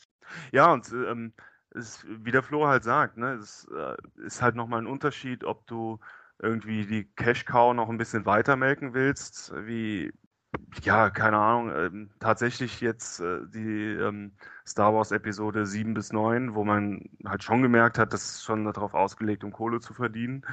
[SPEAKER 4] Ja, und ähm, ist, wie der Flo halt sagt, ne, es äh, ist halt nochmal ein Unterschied, ob du irgendwie die Cash Cow noch ein bisschen weiter melken willst, wie ja, keine Ahnung, ähm, tatsächlich jetzt äh, die ähm, Star Wars Episode 7 bis 9, wo man halt schon gemerkt hat, das ist schon darauf ausgelegt, um Kohle zu verdienen.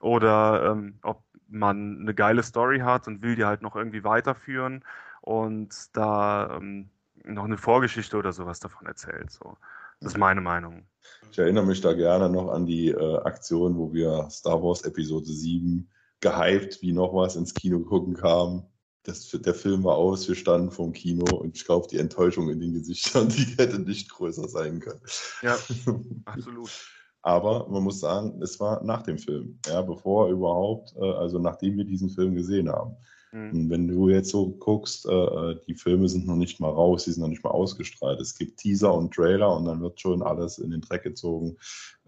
[SPEAKER 4] Oder ähm, ob man eine geile Story hat und will die halt noch irgendwie weiterführen und da ähm, noch eine Vorgeschichte oder sowas davon erzählt. So. Das ist meine Meinung.
[SPEAKER 2] Ich erinnere mich da gerne noch an die äh, Aktion, wo wir Star Wars Episode 7 gehypt, wie noch was ins Kino gucken kam das, der Film war aus, wir standen vor dem Kino und ich glaube, die Enttäuschung in den Gesichtern, die hätte nicht größer sein können.
[SPEAKER 4] Ja, absolut.
[SPEAKER 2] Aber man muss sagen, es war nach dem Film, ja, bevor überhaupt, äh, also nachdem wir diesen Film gesehen haben. Mhm. Und wenn du jetzt so guckst, äh, äh, die Filme sind noch nicht mal raus, die sind noch nicht mal ausgestrahlt. Es gibt Teaser und Trailer und dann wird schon alles in den Dreck gezogen.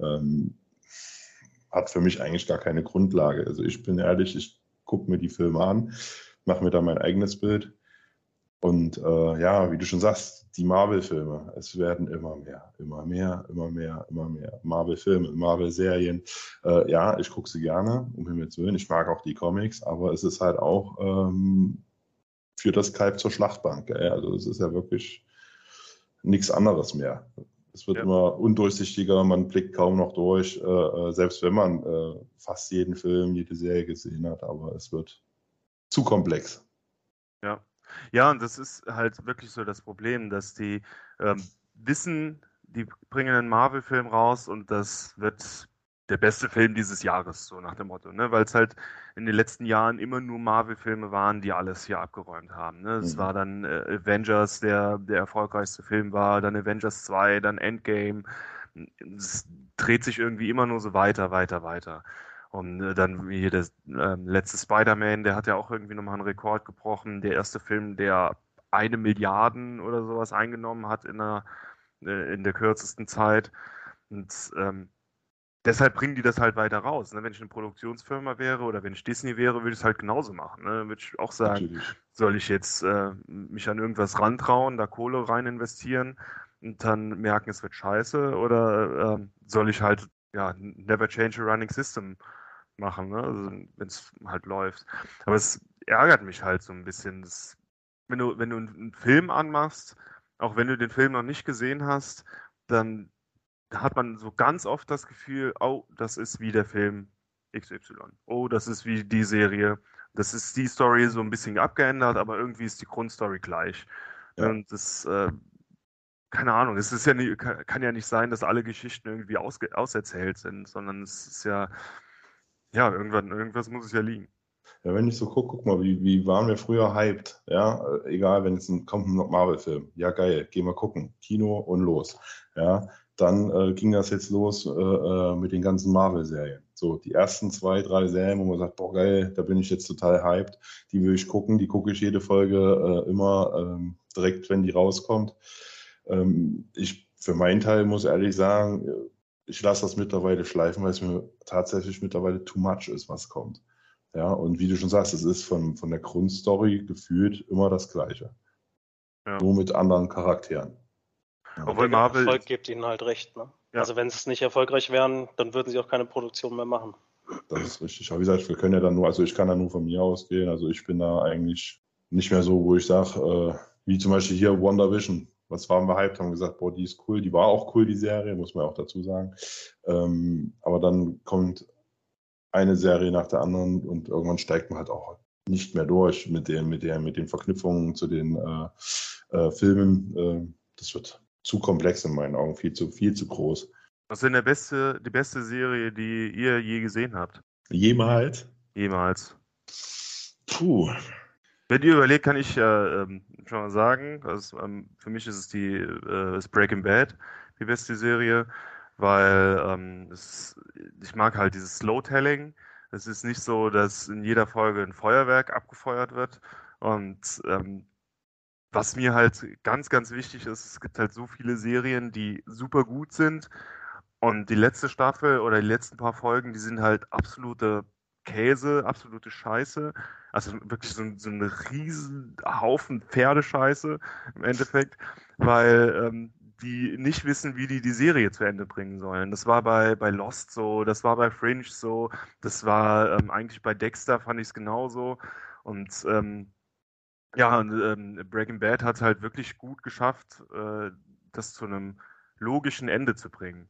[SPEAKER 2] Ähm, hat für mich eigentlich gar keine Grundlage. Also ich bin ehrlich, ich gucke mir die Filme an mache mir da mein eigenes Bild. Und äh, ja, wie du schon sagst, die Marvel-Filme, es werden immer mehr, immer mehr, immer mehr, immer mehr. Marvel-Filme, Marvel-Serien. Äh, ja, ich gucke sie gerne, um Himmels Willen. Ich mag auch die Comics, aber es ist halt auch ähm, für das Kalb zur Schlachtbank. Gell? Also es ist ja wirklich nichts anderes mehr. Es wird ja. immer undurchsichtiger, man blickt kaum noch durch, äh, äh selbst wenn man äh, fast jeden Film, jede Serie gesehen hat, aber es wird zu komplex.
[SPEAKER 4] Ja. Ja, und das ist halt wirklich so das Problem, dass die ähm, wissen, die bringen einen Marvel-Film raus und das wird der beste Film dieses Jahres, so nach dem Motto, ne? Weil es halt in den letzten Jahren immer nur Marvel-Filme waren, die alles hier abgeräumt haben. Ne? Es mhm. war dann äh, Avengers, der der erfolgreichste Film war, dann Avengers 2, dann Endgame. Es dreht sich irgendwie immer nur so weiter, weiter, weiter. Und äh, dann wie der äh, letzte Spider-Man, der hat ja auch irgendwie nochmal einen Rekord gebrochen. Der erste Film, der eine Milliarden oder sowas eingenommen hat in der, äh, in der kürzesten Zeit. Und ähm, deshalb bringen die das halt weiter raus. Ne? Wenn ich eine Produktionsfirma wäre oder wenn ich Disney wäre, würde ich es halt genauso machen. Ne? Würde ich auch sagen, Natürlich. soll ich jetzt äh, mich an irgendwas rantrauen, da Kohle rein investieren und dann merken, es wird scheiße oder äh, soll ich halt ja, never change a running system machen, ne? also, wenn es halt läuft. Aber es ärgert mich halt so ein bisschen. Das, wenn, du, wenn du einen Film anmachst, auch wenn du den Film noch nicht gesehen hast, dann hat man so ganz oft das Gefühl, oh, das ist wie der Film XY. Oh, das ist wie die Serie Das ist die Story so ein bisschen abgeändert, aber irgendwie ist die Grundstory gleich. Ja. Und das, äh, keine Ahnung, es ist ja nie, kann, ja nicht sein, dass alle Geschichten irgendwie ausge, auserzählt sind, sondern es ist ja, ja, irgendwann, irgendwas muss es ja liegen.
[SPEAKER 2] Ja, wenn ich so gucke, guck mal, wie, wie waren wir früher hyped, ja, egal, wenn es ein, kommt ein Marvel-Film, ja geil, geh mal gucken, Kino und los, ja, dann äh, ging das jetzt los äh, äh, mit den ganzen Marvel-Serien. So, die ersten zwei, drei Serien, wo man sagt, boah, geil, da bin ich jetzt total hyped, die will ich gucken, die gucke ich jede Folge äh, immer ähm, direkt, wenn die rauskommt. Ähm, ich für meinen Teil muss ehrlich sagen, ich lasse das mittlerweile schleifen, weil es mir tatsächlich mittlerweile too much ist, was kommt. Ja, und wie du schon sagst, es ist von, von der Grundstory gefühlt immer das Gleiche. Ja. Nur mit anderen Charakteren.
[SPEAKER 3] Obwohl Marvel. Erfolg gibt ihnen halt recht. Ne? Ja. Also, wenn sie es nicht erfolgreich wären, dann würden sie auch keine Produktion mehr machen.
[SPEAKER 2] Das ist richtig. Aber wie gesagt, wir können ja dann nur, also ich kann da nur von mir ausgehen. Also, ich bin da eigentlich nicht mehr so, wo ich sage, äh, wie zum Beispiel hier Wonder Vision. Was waren wir hyped? Haben gesagt, boah, die ist cool. Die war auch cool, die Serie, muss man auch dazu sagen. Ähm, aber dann kommt eine Serie nach der anderen und irgendwann steigt man halt auch nicht mehr durch mit den, mit der, mit den Verknüpfungen zu den äh, äh, Filmen. Äh, das wird zu komplex in meinen Augen, viel zu, viel zu groß.
[SPEAKER 4] Was ist denn der beste, die beste Serie, die ihr je gesehen habt?
[SPEAKER 2] Jemals?
[SPEAKER 4] Jemals.
[SPEAKER 2] Puh.
[SPEAKER 4] Wenn ihr überlegt, kann ich ja ähm, schon mal sagen, also, ähm, für mich ist es die äh, ist Breaking Bad, die beste Serie, weil ähm, es, ich mag halt dieses Slow-Telling. Es ist nicht so, dass in jeder Folge ein Feuerwerk abgefeuert wird und ähm, was mir halt ganz, ganz wichtig ist, es gibt halt so viele Serien, die super gut sind. Und die letzte Staffel oder die letzten paar Folgen, die sind halt absolute Käse, absolute Scheiße. Also wirklich so, so ein riesen Haufen Pferdescheiße im Endeffekt, weil ähm, die nicht wissen, wie die die Serie zu Ende bringen sollen. Das war bei, bei Lost so, das war bei Fringe so, das war ähm, eigentlich bei Dexter fand ich es genauso. Und ähm, ja, und ähm, Breaking Bad hat halt wirklich gut geschafft, äh, das zu einem logischen Ende zu bringen.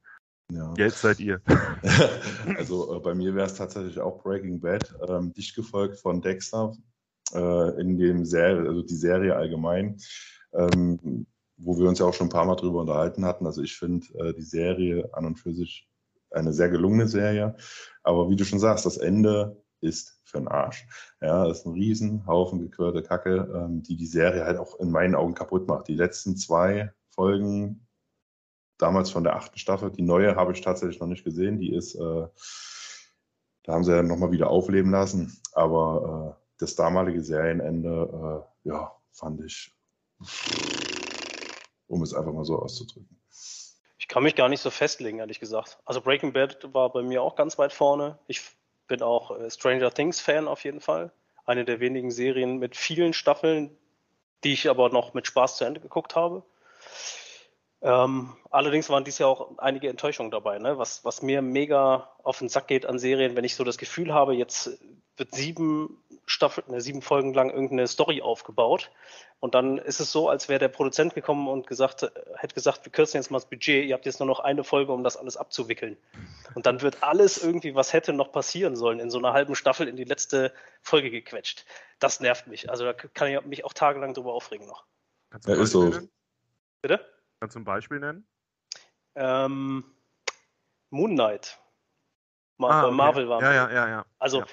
[SPEAKER 4] Ja. Jetzt seid ihr.
[SPEAKER 2] also äh, bei mir wäre es tatsächlich auch Breaking Bad, ähm, dicht gefolgt von Dexter äh, in dem Serie, also die Serie allgemein, ähm, wo wir uns ja auch schon ein paar Mal drüber unterhalten hatten. Also ich finde äh, die Serie an und für sich eine sehr gelungene Serie. Aber wie du schon sagst, das Ende ist für den Arsch. Ja, das ist ein Riesenhaufen gequirlte Kacke, ähm, die die Serie halt auch in meinen Augen kaputt macht. Die letzten zwei Folgen, damals von der achten Staffel, die neue habe ich tatsächlich noch nicht gesehen. Die ist, äh, da haben sie ja nochmal wieder aufleben lassen. Aber äh, das damalige Serienende, äh, ja, fand ich, um es einfach mal so auszudrücken.
[SPEAKER 3] Ich kann mich gar nicht so festlegen, ehrlich gesagt. Also Breaking Bad war bei mir auch ganz weit vorne. Ich bin auch äh, Stranger Things Fan auf jeden Fall. Eine der wenigen Serien mit vielen Staffeln, die ich aber noch mit Spaß zu Ende geguckt habe. Ähm, allerdings waren dies ja auch einige Enttäuschungen dabei, ne? was, was mir mega auf den Sack geht an Serien, wenn ich so das Gefühl habe, jetzt wird sieben Staffeln, ne, sieben Folgen lang irgendeine Story aufgebaut und dann ist es so, als wäre der Produzent gekommen und gesagt, hätte gesagt, wir kürzen jetzt mal das Budget, ihr habt jetzt nur noch eine Folge, um das alles abzuwickeln. Und dann wird alles irgendwie, was hätte noch passieren sollen, in so einer halben Staffel in die letzte Folge gequetscht. Das nervt mich. Also da kann ich mich auch tagelang drüber aufregen noch.
[SPEAKER 2] Ja, ist so.
[SPEAKER 3] Bitte?
[SPEAKER 4] Kannst du ein Beispiel nennen?
[SPEAKER 3] Ähm, Moon Knight. Mar ah, okay. Marvel war.
[SPEAKER 4] Ja, ja, ja, ja.
[SPEAKER 3] Also
[SPEAKER 4] ja.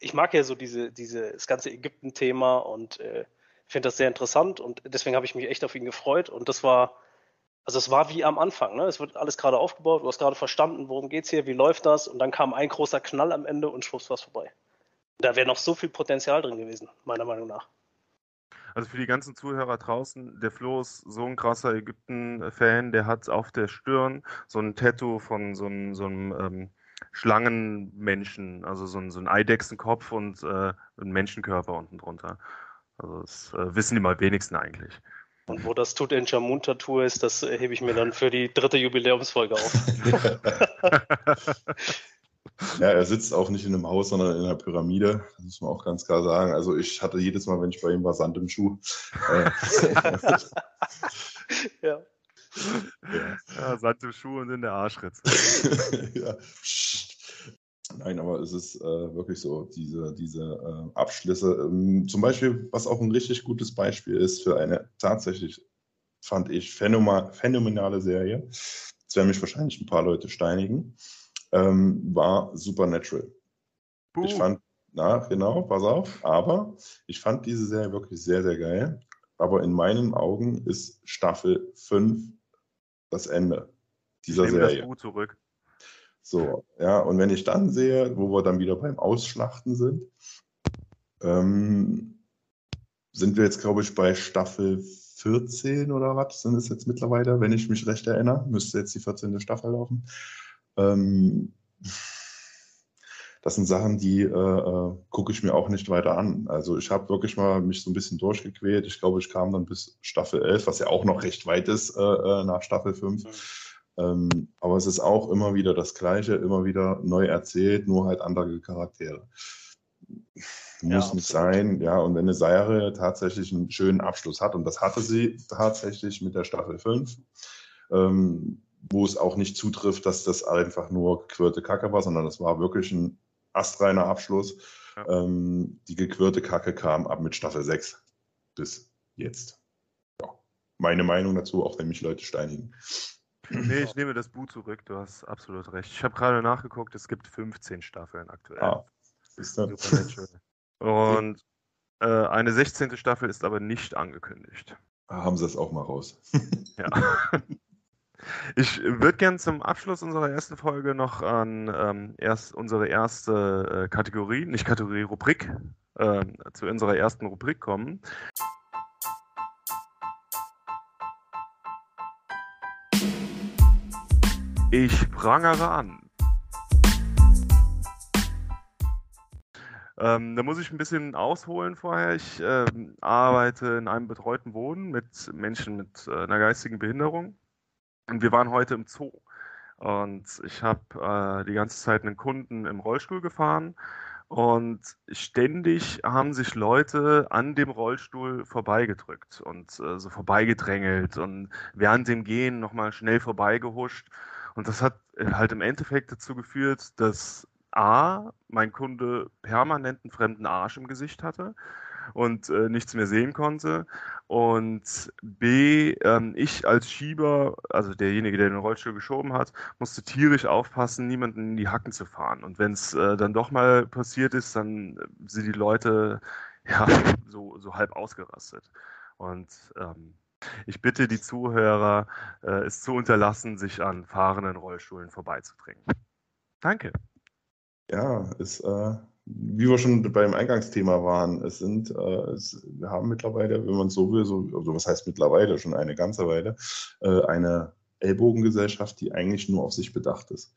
[SPEAKER 3] ich mag ja so diese, diese, das ganze Ägypten-Thema und äh, finde das sehr interessant und deswegen habe ich mich echt auf ihn gefreut. Und das war, also es war wie am Anfang, ne? Es wird alles gerade aufgebaut, du hast gerade verstanden, worum geht's hier, wie läuft das, und dann kam ein großer Knall am Ende und schwupps war es vorbei. Da wäre noch so viel Potenzial drin gewesen, meiner Meinung nach.
[SPEAKER 4] Also für die ganzen Zuhörer draußen, der Flo ist so ein krasser Ägypten-Fan, der hat auf der Stirn so ein Tattoo von so einem, so einem ähm, Schlangenmenschen, also so ein, so ein Eidechsenkopf und äh, ein Menschenkörper unten drunter. Also das äh, wissen die mal wenigsten eigentlich.
[SPEAKER 3] Und wo das Tutanchamun-Tattoo ist, das hebe ich mir dann für die dritte Jubiläumsfolge auf.
[SPEAKER 2] ja, er sitzt auch nicht in einem Haus, sondern in einer Pyramide. Das muss man auch ganz klar sagen. Also ich hatte jedes Mal, wenn ich bei ihm war, Sand im Schuh. Äh,
[SPEAKER 4] ja. Ja. ja, Sand im Schuh und in der Arschritze.
[SPEAKER 2] ja. Nein, aber es ist äh, wirklich so, diese, diese äh, Abschlüsse. Ähm, zum Beispiel, was auch ein richtig gutes Beispiel ist für eine tatsächlich, fand ich, phänomenal, phänomenale Serie. Jetzt werden mich wahrscheinlich ein paar Leute steinigen. Ähm, war Supernatural. Puh. Ich fand, na, genau, pass auf, aber ich fand diese Serie wirklich sehr, sehr geil. Aber in meinen Augen ist Staffel 5 das Ende dieser ich nehme Serie. Das
[SPEAKER 4] gut zurück.
[SPEAKER 2] So, ja, und wenn ich dann sehe, wo wir dann wieder beim Ausschlachten sind, ähm, sind wir jetzt, glaube ich, bei Staffel 14 oder was sind es jetzt mittlerweile, wenn ich mich recht erinnere. Müsste jetzt die 14. Staffel laufen. Ähm, das sind Sachen, die äh, äh, gucke ich mir auch nicht weiter an. Also ich habe wirklich mal mich so ein bisschen durchgequält. Ich glaube, ich kam dann bis Staffel 11, was ja auch noch recht weit ist äh, äh nach Staffel 5. Ähm, aber es ist auch immer wieder das Gleiche, immer wieder neu erzählt, nur halt andere Charaktere. Muss ja, nicht sein, ja. Und wenn eine Serie tatsächlich einen schönen Abschluss hat, und das hatte sie tatsächlich mit der Staffel 5, ähm, wo es auch nicht zutrifft, dass das einfach nur gequirlte Kacke war, sondern das war wirklich ein astreiner Abschluss. Ja. Ähm, die gequirlte Kacke kam ab mit Staffel 6 bis jetzt. Ja. Meine Meinung dazu, auch wenn mich Leute steinigen.
[SPEAKER 4] Nee, ich nehme das Buch zurück, du hast absolut recht. Ich habe gerade nachgeguckt, es gibt 15 Staffeln aktuell. Ah, ist das? Und äh, eine 16. Staffel ist aber nicht angekündigt.
[SPEAKER 2] Haben sie das auch mal raus.
[SPEAKER 4] ja. Ich würde gerne zum Abschluss unserer ersten Folge noch an ähm, erst unsere erste äh, Kategorie, nicht Kategorie, Rubrik, äh, zu unserer ersten Rubrik kommen. Ich prangere an. Ähm, da muss ich ein bisschen ausholen vorher. Ich äh, arbeite in einem betreuten Wohnen mit Menschen mit äh, einer geistigen Behinderung. Und wir waren heute im Zoo. Und ich habe äh, die ganze Zeit einen Kunden im Rollstuhl gefahren. Und ständig haben sich Leute an dem Rollstuhl vorbeigedrückt und äh, so vorbeigedrängelt und während dem Gehen nochmal schnell vorbeigehuscht. Und das hat äh, halt im Endeffekt dazu geführt, dass A, mein Kunde permanenten fremden Arsch im Gesicht hatte und äh, nichts mehr sehen konnte. Und B, ähm, ich als Schieber, also derjenige, der den Rollstuhl geschoben hat, musste tierisch aufpassen, niemanden in die Hacken zu fahren. Und wenn es äh, dann doch mal passiert ist, dann sind die Leute ja so, so halb ausgerastet. Und ähm, ich bitte die Zuhörer, äh, es zu unterlassen, sich an fahrenden Rollstuhlen vorbeizudringen. Danke.
[SPEAKER 2] Ja, ist, äh, wie wir schon beim Eingangsthema waren, es sind, äh, es, wir haben mittlerweile, wenn man so will, so, also was heißt mittlerweile, schon eine ganze Weile, äh, eine Ellbogengesellschaft, die eigentlich nur auf sich bedacht ist.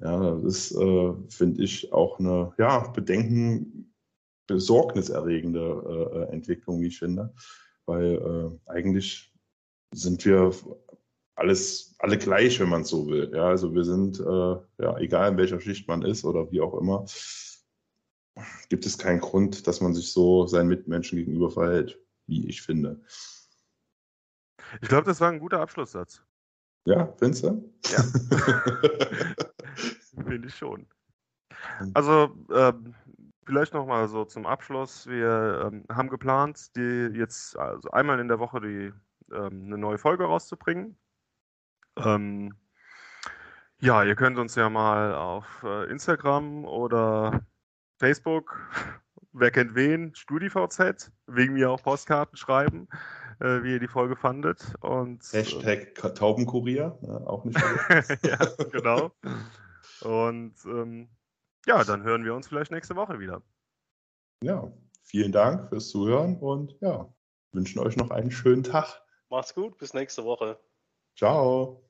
[SPEAKER 2] Ja, das ist, äh, finde ich, auch eine, ja, Bedenken, besorgniserregende äh, Entwicklung, wie ich finde weil äh, eigentlich sind wir alles, alle gleich, wenn man es so will. Ja, also wir sind, äh, ja, egal in welcher Schicht man ist oder wie auch immer, gibt es keinen Grund, dass man sich so seinen Mitmenschen gegenüber verhält, wie ich finde.
[SPEAKER 4] Ich glaube, das war ein guter Abschlusssatz.
[SPEAKER 2] Ja, findest du?
[SPEAKER 4] Ja. Finde ich schon. Also, ähm, Vielleicht nochmal so zum Abschluss. Wir ähm, haben geplant, die jetzt also einmal in der Woche die, ähm, eine neue Folge rauszubringen. Ähm, ja, ihr könnt uns ja mal auf äh, Instagram oder Facebook, wer kennt wen, StudiVZ, wegen mir auch Postkarten schreiben, äh, wie ihr die Folge fandet. Und,
[SPEAKER 2] Hashtag äh, Taubenkurier, ja, auch nicht.
[SPEAKER 4] ja, genau. Und ähm, ja, dann hören wir uns vielleicht nächste Woche wieder.
[SPEAKER 2] Ja, vielen Dank fürs Zuhören und ja, wünschen euch noch einen schönen Tag.
[SPEAKER 3] Macht's gut, bis nächste Woche.
[SPEAKER 2] Ciao.